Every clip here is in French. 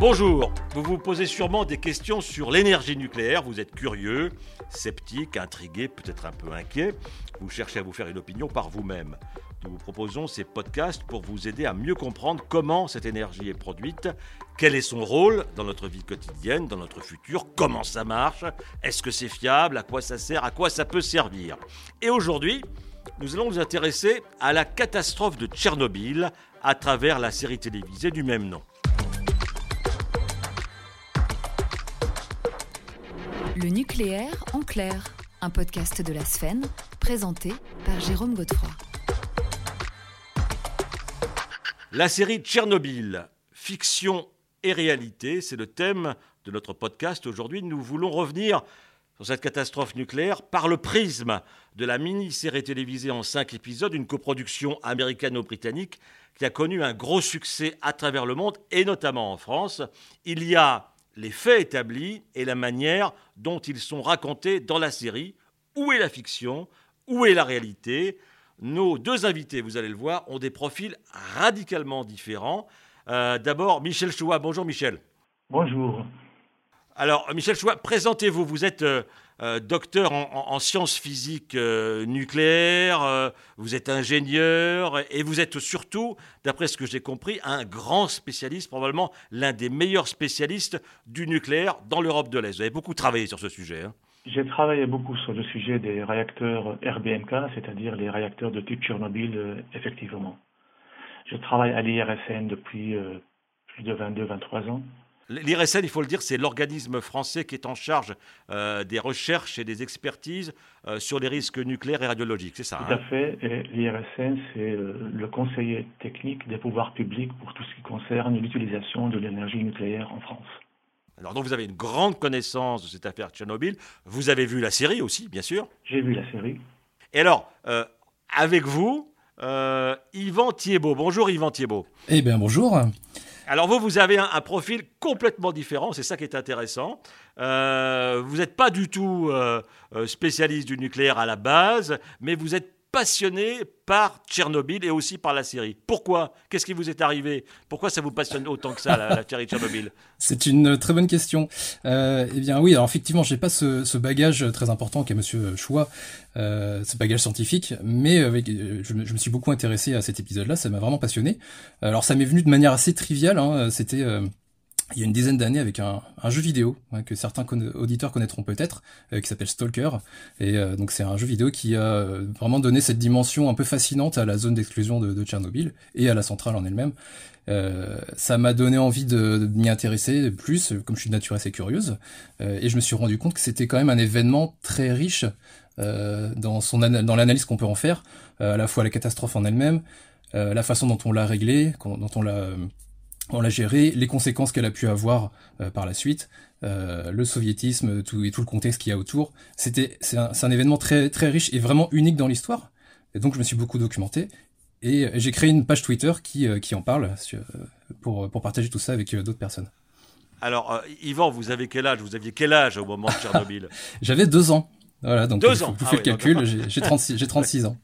Bonjour, vous vous posez sûrement des questions sur l'énergie nucléaire, vous êtes curieux, sceptique, intrigué, peut-être un peu inquiet, vous cherchez à vous faire une opinion par vous-même. Nous vous proposons ces podcasts pour vous aider à mieux comprendre comment cette énergie est produite, quel est son rôle dans notre vie quotidienne, dans notre futur, comment ça marche, est-ce que c'est fiable, à quoi ça sert, à quoi ça peut servir. Et aujourd'hui, nous allons nous intéresser à la catastrophe de Tchernobyl à travers la série télévisée du même nom. Le nucléaire en clair, un podcast de la Sphène, présenté par Jérôme Godefroy. La série Tchernobyl, fiction et réalité, c'est le thème de notre podcast. Aujourd'hui, nous voulons revenir sur cette catastrophe nucléaire par le prisme de la mini-série télévisée en cinq épisodes, une coproduction américano-britannique qui a connu un gros succès à travers le monde et notamment en France. Il y a les faits établis et la manière dont ils sont racontés dans la série. Où est la fiction? Où est la réalité? Nos deux invités, vous allez le voir, ont des profils radicalement différents. Euh, d'abord, Michel Choua. Bonjour Michel. Bonjour. Alors, Michel Choua, présentez-vous. Vous êtes euh, euh, docteur en, sciences physiques euh, nucléaires, vous êtes ingénieur et vous êtes surtout, d'après ce que j'ai compris, un grand spécialiste, probablement l'un des meilleurs spécialistes du nucléaire dans l'Europe de l'Est. Vous avez beaucoup travaillé sur ce sujet. Hein. J'ai travaillé beaucoup sur le sujet des réacteurs RBMK, c'est-à-dire les réacteurs de type Tchernobyl, effectivement. Je travaille à l'IRSN depuis plus de 22-23 ans. L'IRSN, il faut le dire, c'est l'organisme français qui est en charge euh, des recherches et des expertises euh, sur les risques nucléaires et radiologiques, c'est ça Tout à hein fait. L'IRSN, c'est euh, le conseiller technique des pouvoirs publics pour tout ce qui concerne l'utilisation de l'énergie nucléaire en France. Alors donc vous avez une grande connaissance de cette affaire Tchernobyl. Vous avez vu la série aussi, bien sûr J'ai vu la série. Et alors, avec vous, Yvan Thiebaud. Bonjour Yvan Thiebaud. Eh bien bonjour. Alors vous, vous avez un, profil complètement différent, c'est ça qui est intéressant. Euh, vous n'êtes pas du tout euh, euh, spécialiste du nucléaire à la base, mais vous êtes passionné par Tchernobyl et aussi par la série. Pourquoi? Qu'est-ce qui vous est arrivé? Pourquoi ça vous passionne autant que ça, la, série Tchernobyl? C'est une très bonne question. Euh, eh bien oui, alors effectivement, j'ai pas ce, bagage très important qu'est Monsieur Choua, euh, ce bagage scientifique, mais avec, je, je, me suis beaucoup intéressé à cet épisode-là, ça m'a vraiment passionné. Alors ça m'est venu de manière assez triviale, hein, c'était il y a une dizaine d'années avec un, jeu vidéo hein, que certains auditeurs connaîtront peut-être, euh, qui s'appelle Stalker. Et euh, donc c'est un jeu vidéo qui a euh, vraiment donné cette dimension un peu fascinante à la zone d'exclusion de, Tchernobyl et à la centrale en elle-même. ça m'a donné envie de, m'y intéresser plus, comme je suis de nature assez curieuse. et je me suis rendu compte que c'était quand même un événement très riche dans, dans l'analyse qu'on peut en faire, à la fois la catastrophe en elle-même, la façon dont on l'a réglée, dont on l'a on l'a géré, les conséquences qu'elle a pu avoir euh, par la suite, euh, le soviétisme tout, et tout le contexte qu'il y a autour. C'était, c'est un, événement très, très riche et vraiment unique dans l'histoire. Et donc je me suis beaucoup documenté et j'ai créé une page Twitter qui, euh, qui en parle pour, pour partager tout ça avec d'autres personnes. Alors, Yvan, vous avez quel âge? Vous aviez quel âge au moment de Tchernobyl? J'avais deux ans. Voilà, donc deux ans. vous, faites ah le calcul, j'ai 36, j'ai 36 ans.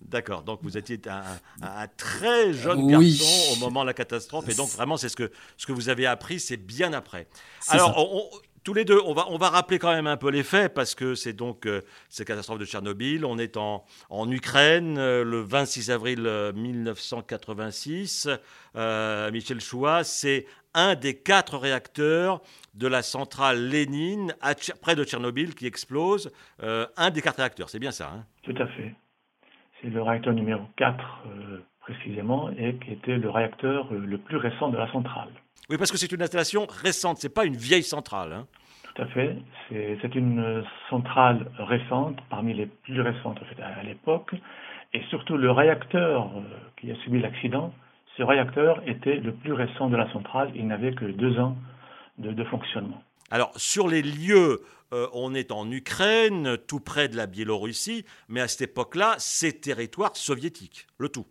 D'accord, donc vous étiez un, très jeune garçon au moment de la catastrophe, et donc vraiment c'est ce que, ce que vous avez appris, c'est bien après. Alors, tous les deux, on va, on va rappeler quand même un peu les faits, parce que c'est donc euh, cette catastrophe de Tchernobyl. On est en, en Ukraine euh, le 26 avril 1986. Euh, Michel Choua, c'est un des quatre réacteurs de la centrale Lénine près de Tchernobyl qui explose. un des quatre réacteurs, c'est bien ça hein? Tout à fait c'est le réacteur numéro 4 euh, précisément, et qui était le réacteur euh, le plus récent de la centrale. Oui, parce que c'est une installation récente, c'est pas une vieille centrale. Hein. Tout à fait, c'est une centrale récente, parmi les plus récentes en fait, à, l'époque, et surtout le réacteur euh, qui a subi l'accident, ce réacteur était le plus récent de la centrale, il n'avait que deux ans de fonctionnement. Alors, sur les lieux, euh, on est en Ukraine, tout près de la Biélorussie, mais à cette époque-là, c'est territoire soviétique, le tout.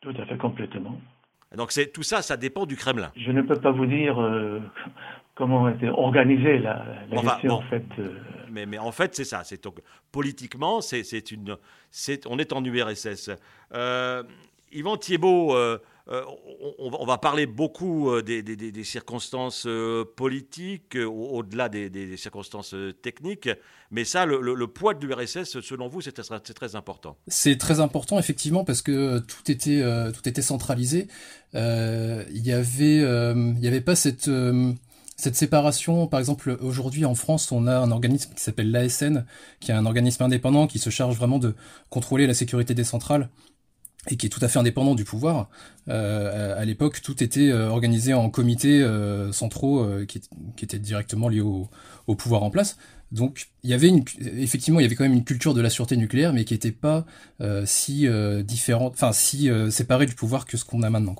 Tout à fait, complètement. Donc tout ça, ça dépend du Kremlin. Je ne peux pas vous dire euh, comment était organisée la, la en fait. Euh. Mais, en fait, c'est ça. Politiquement, c'est une, on est en URSS. Yvan Thiebaud, on, va parler beaucoup des, circonstances politiques, au-delà des, circonstances techniques, mais ça, le, poids de l'URSS, selon vous, c'est très, important. C'est très important, effectivement, parce que tout était, tout était centralisé. Il n'y avait, avait pas cette cette séparation, par exemple, aujourd'hui en France, on a un organisme qui s'appelle l'ASN, qui est un organisme indépendant qui se charge vraiment de contrôler la sécurité des centrales et qui est tout à fait indépendant du pouvoir. Euh, à l'époque, tout était euh, organisé en comités euh, centraux qui, étaient directement liés au, pouvoir en place. Donc, il y avait effectivement, il y avait quand même une culture de la sûreté nucléaire, mais qui n'était pas si différente, enfin si séparée du pouvoir que ce qu'on a maintenant.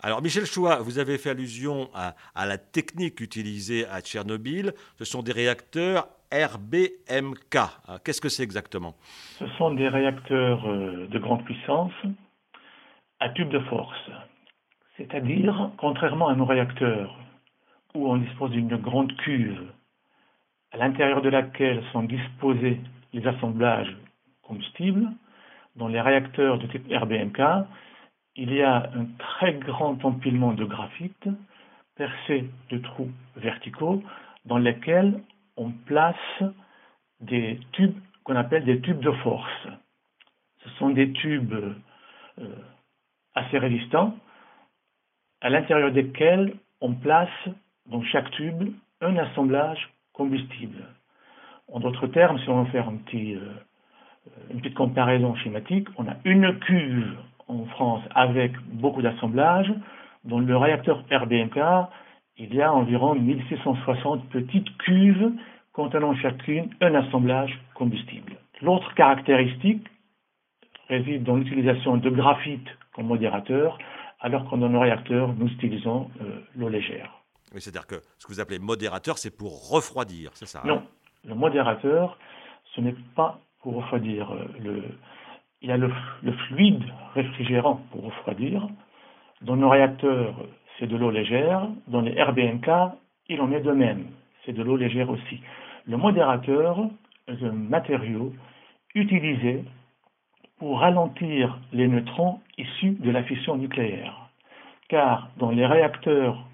Alors Michel Choua, vous avez fait allusion à, la technique utilisée à Tchernobyl. Ce sont des réacteurs RBMK. Ah, qu'est-ce que c'est exactement? Ce sont des réacteurs euh, de grande puissance à tube de force. C'est-à-dire, contrairement à nos réacteurs, où on dispose d'une grande cuve à l'intérieur de laquelle sont disposés les assemblages combustibles, dans les réacteurs de type RBMK, il y a un très grand empilement de graphite percé de trous verticaux dans lesquels on place des tubes qu'on appelle des tubes de force. Ce sont des tubes euh, assez résistants à l'intérieur desquels on place dans chaque tube un assemblage combustible. En d'autres termes, si on veut faire euh, une petite comparaison schématique, on a une cuve en France avec beaucoup d'assemblages. Dans le réacteur RBMK, il y a environ 1660 petites cuves contenant chacune un assemblage combustible. L'autre caractéristique réside dans l'utilisation de graphite comme modérateur, alors que dans nos réacteurs, nous utilisons euh, l'eau légère. Oui, c'est-à-dire que ce que vous appelez modérateur, c'est pour refroidir, c'est ça hein? Non, le modérateur, ce n'est pas pour refroidir. Euh, le, il y a le, fluide réfrigérant pour refroidir. Dans nos réacteurs, c'est de l'eau légère. Dans les RBMK, il en est de même. C'est de l'eau légère aussi. Le modérateur est un matériau utilisé pour ralentir les neutrons issus de la fission nucléaire. Car dans les réacteurs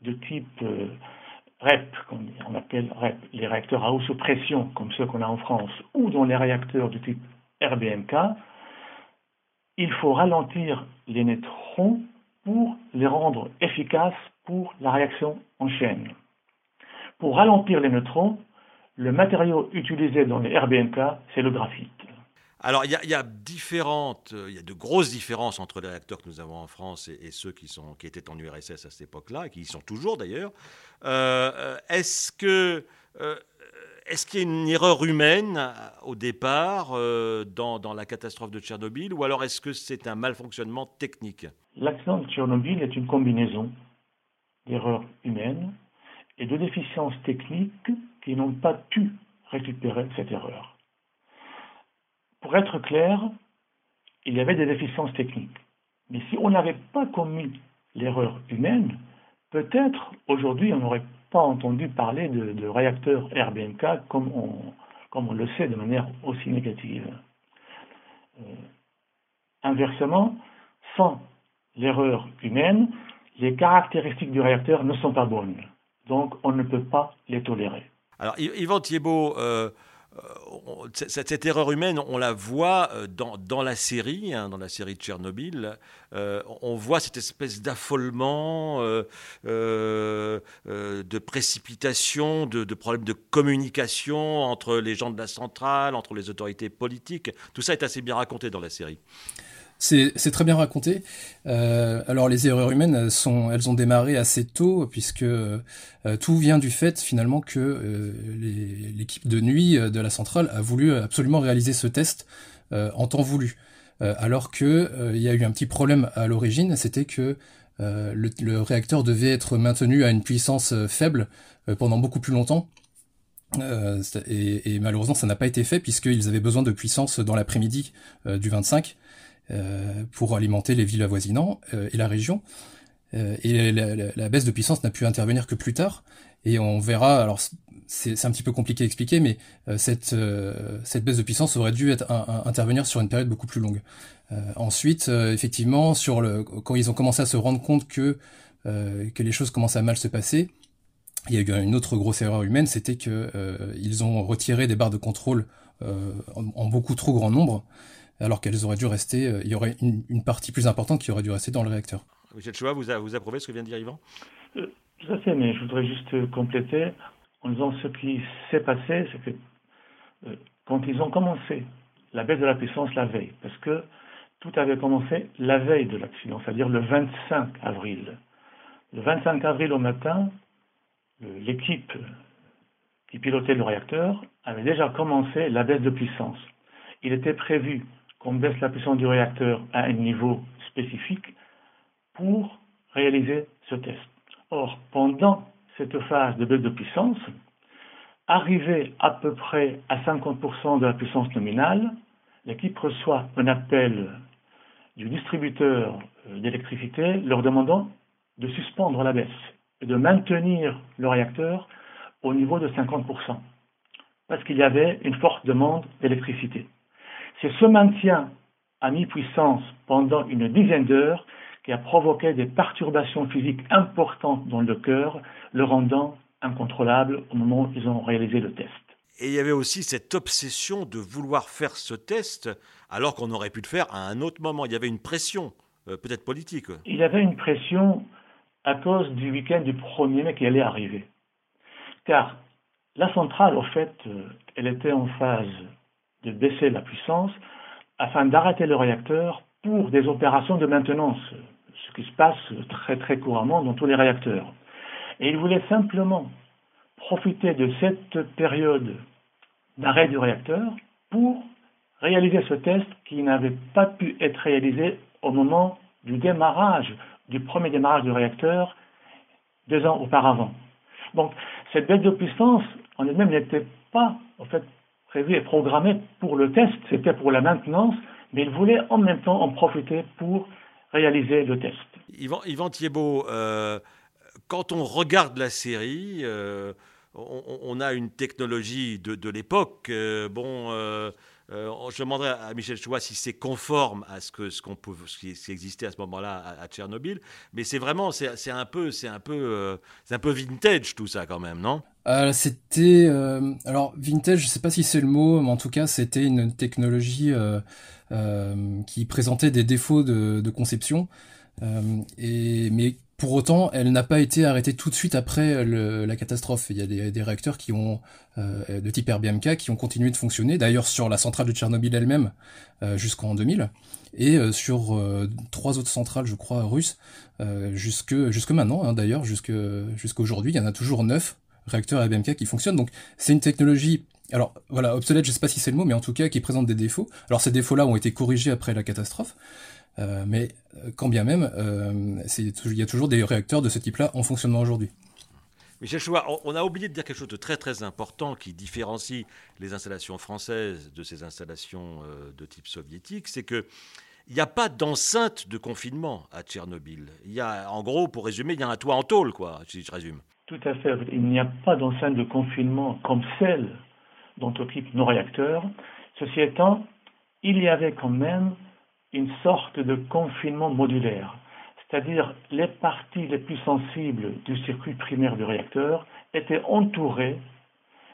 de type euh, REP, on appelle REP, les réacteurs à haute pression comme ceux qu'on a en France, ou dans les réacteurs de type RBMK, il faut ralentir les neutrons pour les rendre efficaces pour la réaction en chaîne. Pour ralentir les neutrons, le matériau utilisé dans les RBMK, c'est le graphite. Alors, il y, a différentes, il y a de grosses différences entre les réacteurs que nous avons en France et, ceux qui, sont, qui étaient en URSS à cette époque-là, et qui y sont toujours d'ailleurs. Euh, euh, est-ce que euh, est-ce qu'il y a une erreur humaine euh, au départ euh, dans, la catastrophe de Tchernobyl ou alors est-ce que c'est un malfonctionnement technique? L'accident de Tchernobyl est une combinaison d'erreurs humaines et de déficiences techniques qui n'ont pas pu récupérer cette erreur. Pour être clair, il y avait des déficiences techniques. Mais si on n'avait pas commis l'erreur humaine, peut-être aujourd'hui on aurait pas entendu parler de, réacteurs RBMK comme on, comme on le sait de manière aussi négative. Euh, inversement, sans l'erreur humaine, les caractéristiques du réacteur ne sont pas bonnes. Donc on ne peut pas les tolérer. Alors Yvan Thiebaud, euh, euh, cette, erreur humaine, on la voit euh, dans, la série, hein, dans la série de Tchernobyl. Euh, on voit cette espèce d'affolement, de précipitation, de, de, problèmes de communication entre les gens de la centrale, entre les autorités politiques. Tout ça est assez bien raconté dans la série. C'est très bien raconté. Euh, alors les erreurs humaines sont, elles ont démarré assez tôt puisque euh, tout vient du fait finalement que euh, l'équipe de nuit de la centrale a voulu absolument réaliser ce test en temps voulu, alors que il y a eu un petit problème à l'origine, c'était que le, réacteur devait être maintenu à une puissance faible pendant beaucoup plus longtemps. et, et, malheureusement, ça n'a pas été fait puisqu'ils avaient besoin de puissance dans l'après-midi du 25. Euh, pour alimenter les villes avoisinantes euh, et la région. Euh, et la, baisse de puissance n'a pu intervenir que plus tard. Et on verra, alors c'est un petit peu compliqué à expliquer, mais cette, cette baisse de puissance aurait dû être, intervenir sur une période beaucoup plus longue. ensuite, effectivement, sur le, quand ils ont commencé à se rendre compte que, que les choses commençaient à mal se passer, il y a eu une autre grosse erreur humaine, c'était que ils ont retiré des barres de contrôle en, beaucoup trop grand nombre, alors qu'elles auraient dû rester, euh, il y aurait une, partie plus importante qui aurait dû rester dans le réacteur. Michel Choua, vous, vous approuvez ce que vient de dire Yvan? Euh, Tout à fait, mais je voudrais juste compléter en disant ce qui s'est passé, c'est que euh, quand ils ont commencé la baisse de la puissance la veille, parce que tout avait commencé la veille de l'accident, c'est-à-dire le 25 avril. Le 25 avril au matin, l'équipe qui pilotait le réacteur avait déjà commencé la baisse de puissance. Il était prévu qu'on baisse la puissance du réacteur à un niveau spécifique pour réaliser ce test. Or, pendant cette phase de baisse de puissance, arrivé à peu près à 50% de la puissance nominale, l'équipe reçoit un appel du distributeur euh, d'électricité leur demandant de suspendre la baisse et de maintenir le réacteur au niveau de 50%, parce qu'il y avait une forte demande d'électricité. C'est ce maintien à mi-puissance pendant une dizaine d'heures qui a provoqué des perturbations physiques importantes dans le cœur, le rendant incontrôlable au moment où ils ont réalisé le test. Et il y avait aussi cette obsession de vouloir faire ce test alors qu'on aurait pu le faire à un autre moment. Il y avait une pression, euh, peut-être politique. Il y avait une pression à cause du week-end du 1er mai qui allait arriver. Car la centrale, au fait, euh, elle était en phase de baisser la puissance afin d'arrêter le réacteur pour des opérations de maintenance, ce qui se passe très très couramment dans tous les réacteurs. Et il voulait simplement profiter de cette période d'arrêt du réacteur pour réaliser ce test qui n'avait pas pu être réalisé au moment du démarrage, du premier démarrage du réacteur deux ans auparavant. Donc, cette baisse de puissance en elle-même n'était pas, en fait, prévu et programmé pour le test, c'était pour la maintenance, mais il voulait en même temps en profiter pour réaliser le test. Yvan, Yvan euh, quand on regarde la série, euh, on, a une technologie de, de l'époque. Euh, bon, euh, je demanderai à Michel Choua si c'est conforme à ce que qu'on peut, ce qui, existait à ce moment-là à, Tchernobyl, mais c'est vraiment, c'est un peu, c'est un peu, euh, c'est un peu vintage tout ça quand même, non? Euh, C'était, alors vintage, je sais pas si c'est le mot, mais en tout cas, c'était une technologie qui présentait des défauts de, de conception, et mais pour autant, elle n'a pas été arrêtée tout de suite après la catastrophe. Il y a des, réacteurs qui ont euh, de type RBMK qui ont continué de fonctionner. D'ailleurs, sur la centrale de Tchernobyl elle-même euh, jusqu'en 2000 et euh, sur trois autres centrales, je crois, russes jusque jusque maintenant. Hein, D'ailleurs, jusque jusqu'aujourd'hui, il y en a toujours neuf réacteurs RBMK qui fonctionnent. Donc, c'est une technologie alors voilà, obsolète, je sais pas si c'est le mot, mais en tout cas qui présente des défauts. Alors ces défauts-là ont été corrigés après la catastrophe, euh, mais euh, quand bien même, euh, il y a toujours des réacteurs de ce type-là en fonctionnement aujourd'hui. Michel Choua, on a oublié de dire quelque chose de très très important qui différencie les installations françaises de ces installations de type soviétique, c'est que il n'y a pas d'enceinte de confinement à Tchernobyl. Il y a, en gros, pour résumer, il y a un toit en tôle, quoi, si je résume. Tout à fait. Il n'y a pas d'enceinte de confinement comme celle dont occupent nos réacteurs. Ceci étant, il y avait quand même une sorte de confinement modulaire, c'est-à-dire les parties les plus sensibles du circuit primaire du réacteur étaient entourées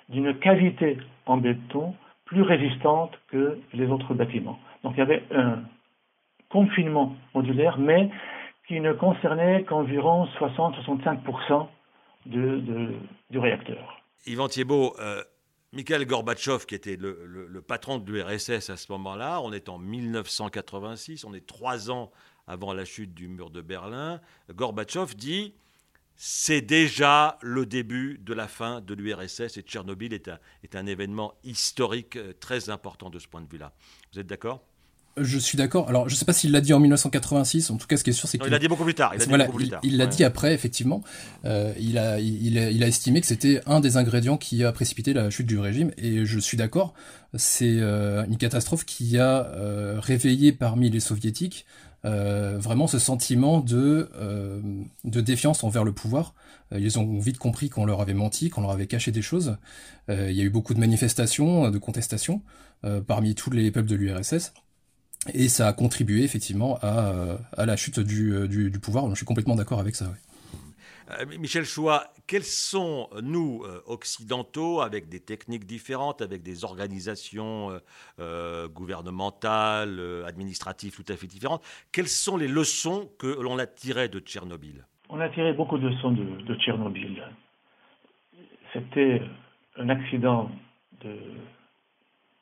d'une cavité en béton plus résistante que les autres bâtiments. Donc il y avait un confinement modulaire, mais qui ne concernait qu'environ 60-65% du réacteur. Yvan Thiebaud, euh, Mikhail Gorbatchev, qui était le, patron de l'URSS à ce moment-là, on est en 1986, on est trois ans avant la chute du mur de Berlin, Gorbatchev dit c'est déjà le début de la fin de l'URSS et Tchernobyl est un événement historique euh, très important de ce point de vue-là. Vous êtes d'accord? Je suis d'accord. Alors, je sais pas s'il l'a dit en 1986. En tout cas, ce qui est sûr, c'est qu'il l'a dit beaucoup plus tard. Il l'a dit, après, effectivement. Euh, il, a, il, a, il, a, estimé que c'était un des ingrédients qui a précipité la chute du régime. Et je suis d'accord. C'est euh, une catastrophe qui a euh, réveillé parmi les soviétiques vraiment ce sentiment de, de défiance envers le pouvoir. Ils ont vite compris qu'on leur avait menti, qu'on leur avait caché des choses. il y a eu beaucoup de manifestations, de contestations parmi tous les peuples de l'URSS. Et ça a contribué effectivement à, à la chute du, du, du pouvoir. je suis complètement d'accord avec ça. Euh, Michel Choix, quels sont, nous, euh, occidentaux, avec des techniques différentes, avec des organisations euh, gouvernementales, administratives tout à fait différentes, quelles sont les leçons que l'on a tirées de Tchernobyl? On a tiré beaucoup de leçons de, Tchernobyl. C'était un accident de,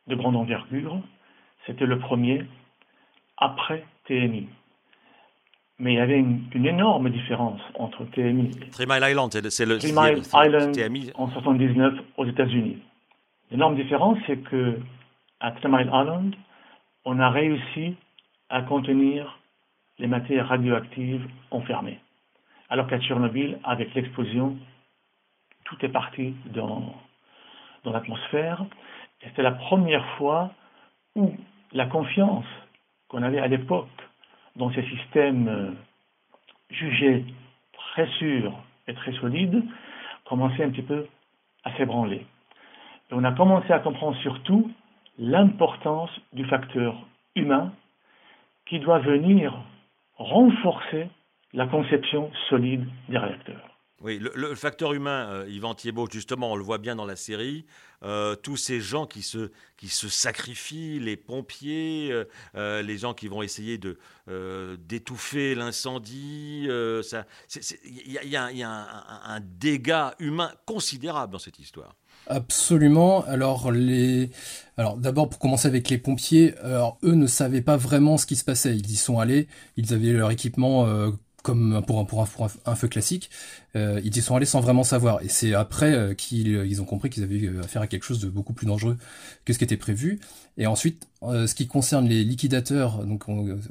de grande envergure. C'était le premier après TNI. Mais il y avait une, énorme différence entre TMI et Three Mile Island, c'est le, Three Mile Island TMI. en 79 aux États-Unis. L'énorme différence, c'est que à Three Mile Island, on a réussi à contenir les matières radioactives enfermées. Alors qu'à Tchernobyl, avec l'explosion, tout est parti dans, dans l'atmosphère. Et c'était la première fois où la confiance qu'on avait à l'époque dans ces systèmes euh, jugés très sûrs et très solides commençaient un petit peu à s'ébranler. On a commencé à comprendre surtout l'importance du facteur humain qui doit venir renforcer la conception solide des réacteurs. Oui, le, facteur humain, euh, Yvan Thiebaud, justement, on le voit bien dans la série, euh, tous ces gens qui se, qui se sacrifient, les pompiers, euh, les gens qui vont essayer de d'étouffer l'incendie, il y a, un, dégât humain considérable dans cette histoire. Absolument. Alors les, alors d'abord pour commencer avec les pompiers, alors eux ne savaient pas vraiment ce qui se passait. Ils y sont allés, ils avaient leur équipement comme pour un, feu classique, euh, ils y sont allés sans vraiment savoir. Et c'est après euh, qu'ils ils ont compris qu'ils avaient affaire à quelque chose de beaucoup plus dangereux que ce qui était prévu. Et ensuite, euh, ce qui concerne les liquidateurs, donc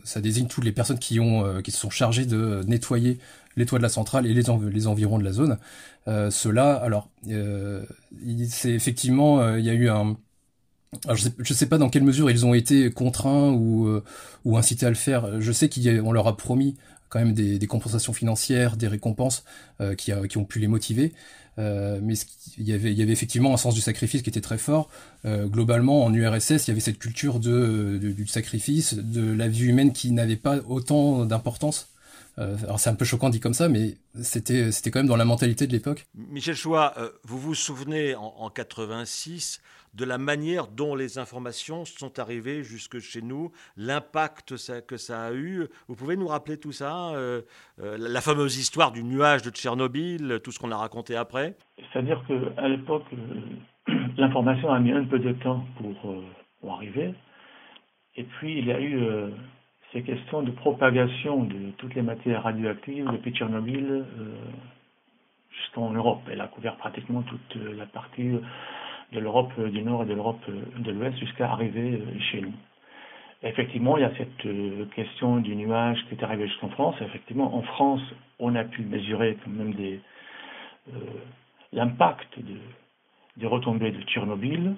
ça désigne toutes les personnes qui se sont chargées de nettoyer les toits de la centrale et les, environs de la zone. Cela, alors, c'est effectivement, il y a eu un alors je sais, je sais pas dans quelle mesure ils ont été contraints ou incités à le faire. Je sais qu'on leur a promis quand même des, compensations financières, des récompenses euh, qui, ont pu les motiver. Euh, mais il y, avait, effectivement un sens du sacrifice qui était très fort. Euh, globalement, en URSS, il y avait cette culture du sacrifice, de la vie humaine qui n'avait pas autant d'importance. Alors c'est un peu choquant dit comme ça, mais c'était c'était quand même dans la mentalité de l'époque. Michel Choua, vous vous souvenez en, en 86 de la manière dont les informations sont arrivées jusque chez nous, l'impact que ça a eu? Vous pouvez nous rappeler tout ça euh, euh, La fameuse histoire du nuage de Tchernobyl, tout ce qu'on a raconté après? C'est-à-dire qu'à l'époque, euh, l'information a mis un peu de temps pour, pour, arriver. Et puis, il y a eu ces questions de propagation de toutes les matières radioactives depuis Tchernobyl jusqu'en Europe. Elle a couvert pratiquement toute la partie de l'Europe du Nord et de l'Europe de l'Ouest jusqu'à arriver euh, chez nous. Effectivement, il y a cette euh, question du nuage qui est arrivé jusqu'en France. Effectivement, en France, on a pu mesurer quand même euh, l'impact de, des retombées de Tchernobyl.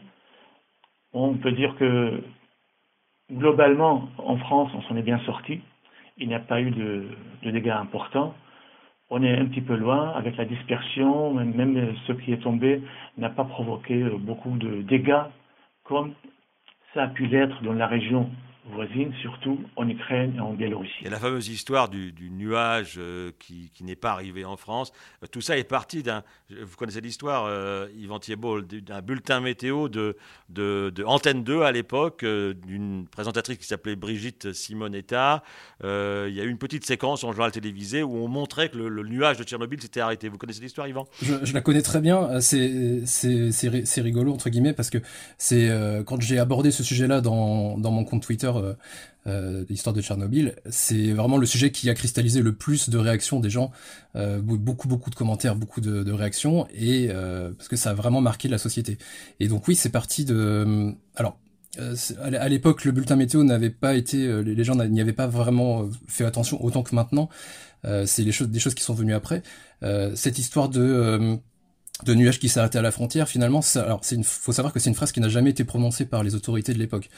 On peut dire que globalement, en France, on s'en est bien sorti. Il n'y a pas eu de dégâts importants on est un petit peu loin avec la dispersion, même, ce qui est tombé n'a pas provoqué beaucoup de dégâts comme ça a pu l'être dans la région voisines, surtout en Ukraine et en Biélorussie. A la fameuse histoire du, nuage euh, qui, n'est pas arrivé en France. Euh, tout ça est parti d'un, vous connaissez l'histoire, euh, Yvan Thiebaud, d'un bulletin météo de, de, Antenne 2 à l'époque, d'une présentatrice qui s'appelait Brigitte Simonetta. il y a eu une petite séquence en journal télévisé où on montrait que le, nuage de Tchernobyl s'était arrêté. Vous connaissez l'histoire, Yvan je, la connais très bien. C'est, c'est, rigolo, entre guillemets, parce que c'est quand j'ai abordé ce sujet-là dans, dans mon compte Twitter, euh, euh, l'histoire de Tchernobyl, c'est vraiment le sujet qui a cristallisé le plus de réactions des gens, euh, beaucoup beaucoup de commentaires, beaucoup de, réactions, et parce que ça a vraiment marqué la société. Et donc oui, c'est parti de, alors à l'époque, le bulletin météo n'avait pas été, les gens n'y avaient pas vraiment fait attention autant que maintenant. c'est les choses, des choses qui sont venues après. cette histoire de de nuages qui s'arrêtaient à la frontière, finalement, ça, alors c'est une, faut savoir que c'est une phrase qui n'a jamais été prononcée par les autorités de l'époque.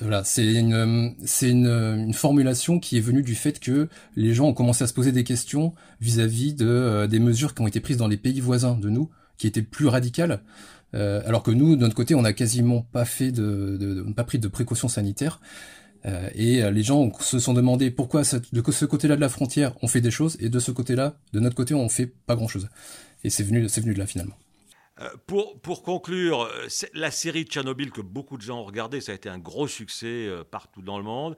Voilà, c'est une, c'est une, une, formulation qui est venue du fait que les gens ont commencé à se poser des questions vis-à-vis de euh, des mesures qui ont été prises dans les pays voisins de nous, qui étaient plus radicales, euh, alors que nous, de notre côté, on n'a quasiment pas fait de, de, de, pas pris de précautions sanitaires. Euh, et les gens se sont demandé pourquoi de ce côté-là de la frontière on fait des choses et de ce côté-là, de notre côté, on fait pas grand-chose. Et c'est venu, c'est venu de là finalement. Euh, pour, pour, conclure, euh, la série Tchernobyl que beaucoup de gens ont regardé, ça a été un gros succès euh, partout dans le monde.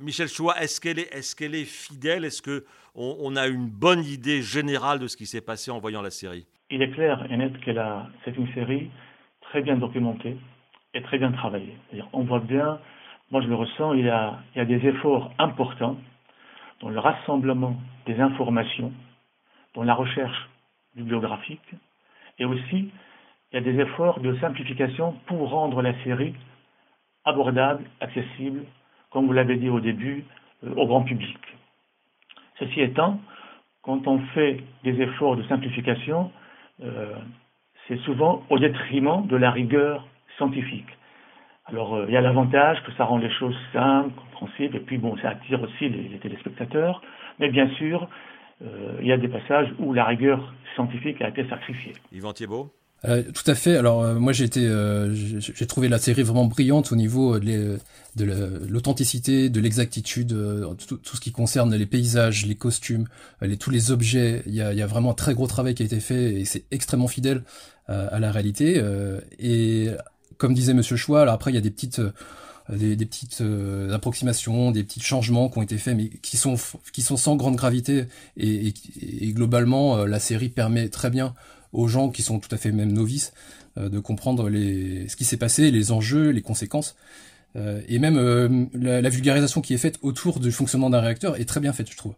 Michel Choua, est-ce qu'elle est, est, qu'elle est, fidèle? Est-ce qu'on on a une bonne idée générale de ce qui s'est passé en voyant la série? Il est clair et net que c'est une série très bien documentée et très bien travaillée. On voit bien, moi je le ressens, il y a, il y a des efforts importants dans le rassemblement des informations dans la recherche bibliographique, et aussi il y a des efforts de simplification pour rendre la série abordable, accessible, comme vous l'avez dit au début, euh, au grand public. Ceci étant, quand on fait des efforts de simplification, euh, c'est souvent au détriment de la rigueur scientifique. Alors, euh, il y a l'avantage que ça rend les choses simples, compréhensibles, et puis bon, ça attire aussi les, les téléspectateurs, mais bien sûr, il y a des passages où la rigueur scientifique a été sacrifiée. Yvan Thiebaud euh, tout à fait. Alors euh, moi j'ai été, euh, j'ai trouvé la série vraiment brillante au niveau de, l'authenticité, de l'exactitude, tout, tout, ce qui concerne les paysages, les costumes, les, tous les objets. Il y a, il y a vraiment un très gros travail qui a été fait et c'est extrêmement fidèle à la réalité. et comme disait Monsieur Choix, alors après il y a des petites des, petites euh, approximations, des petits changements qui ont été faits, mais qui sont qui sont sans grande gravité. Et, et, globalement, euh, la série permet très bien aux gens qui sont tout à fait même novices euh, de comprendre les, ce qui s'est passé, les enjeux, les conséquences. et même la, la, vulgarisation qui est faite autour du fonctionnement d'un réacteur est très bien faite, je trouve.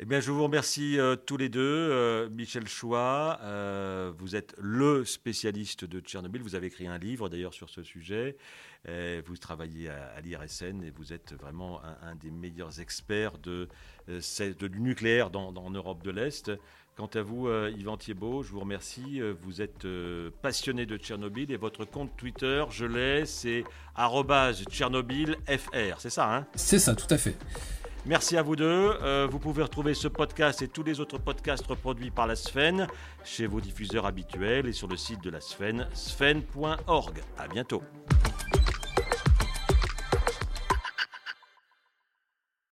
Eh bien, je vous remercie euh, tous les deux. Euh, Michel Choix, euh, vous êtes le spécialiste de Tchernobyl. Vous avez écrit un livre d'ailleurs sur ce sujet. vous travaillez à, l'IRSN et vous êtes vraiment un, des meilleurs experts de, du nucléaire dans, en Europe de l'Est. Quant à vous, Yvan Thiebaud, je vous remercie. Vous êtes passionné de Tchernobyl et votre compte Twitter, je l'ai, c'est @tchernobylfr. C'est ça, hein? C'est ça, tout à fait. Merci à vous deux. Euh, vous pouvez retrouver ce podcast et tous les autres podcasts reproduits par la Sfen chez vos diffuseurs habituels et sur le site de la Sfen, sfen.org. À bientôt.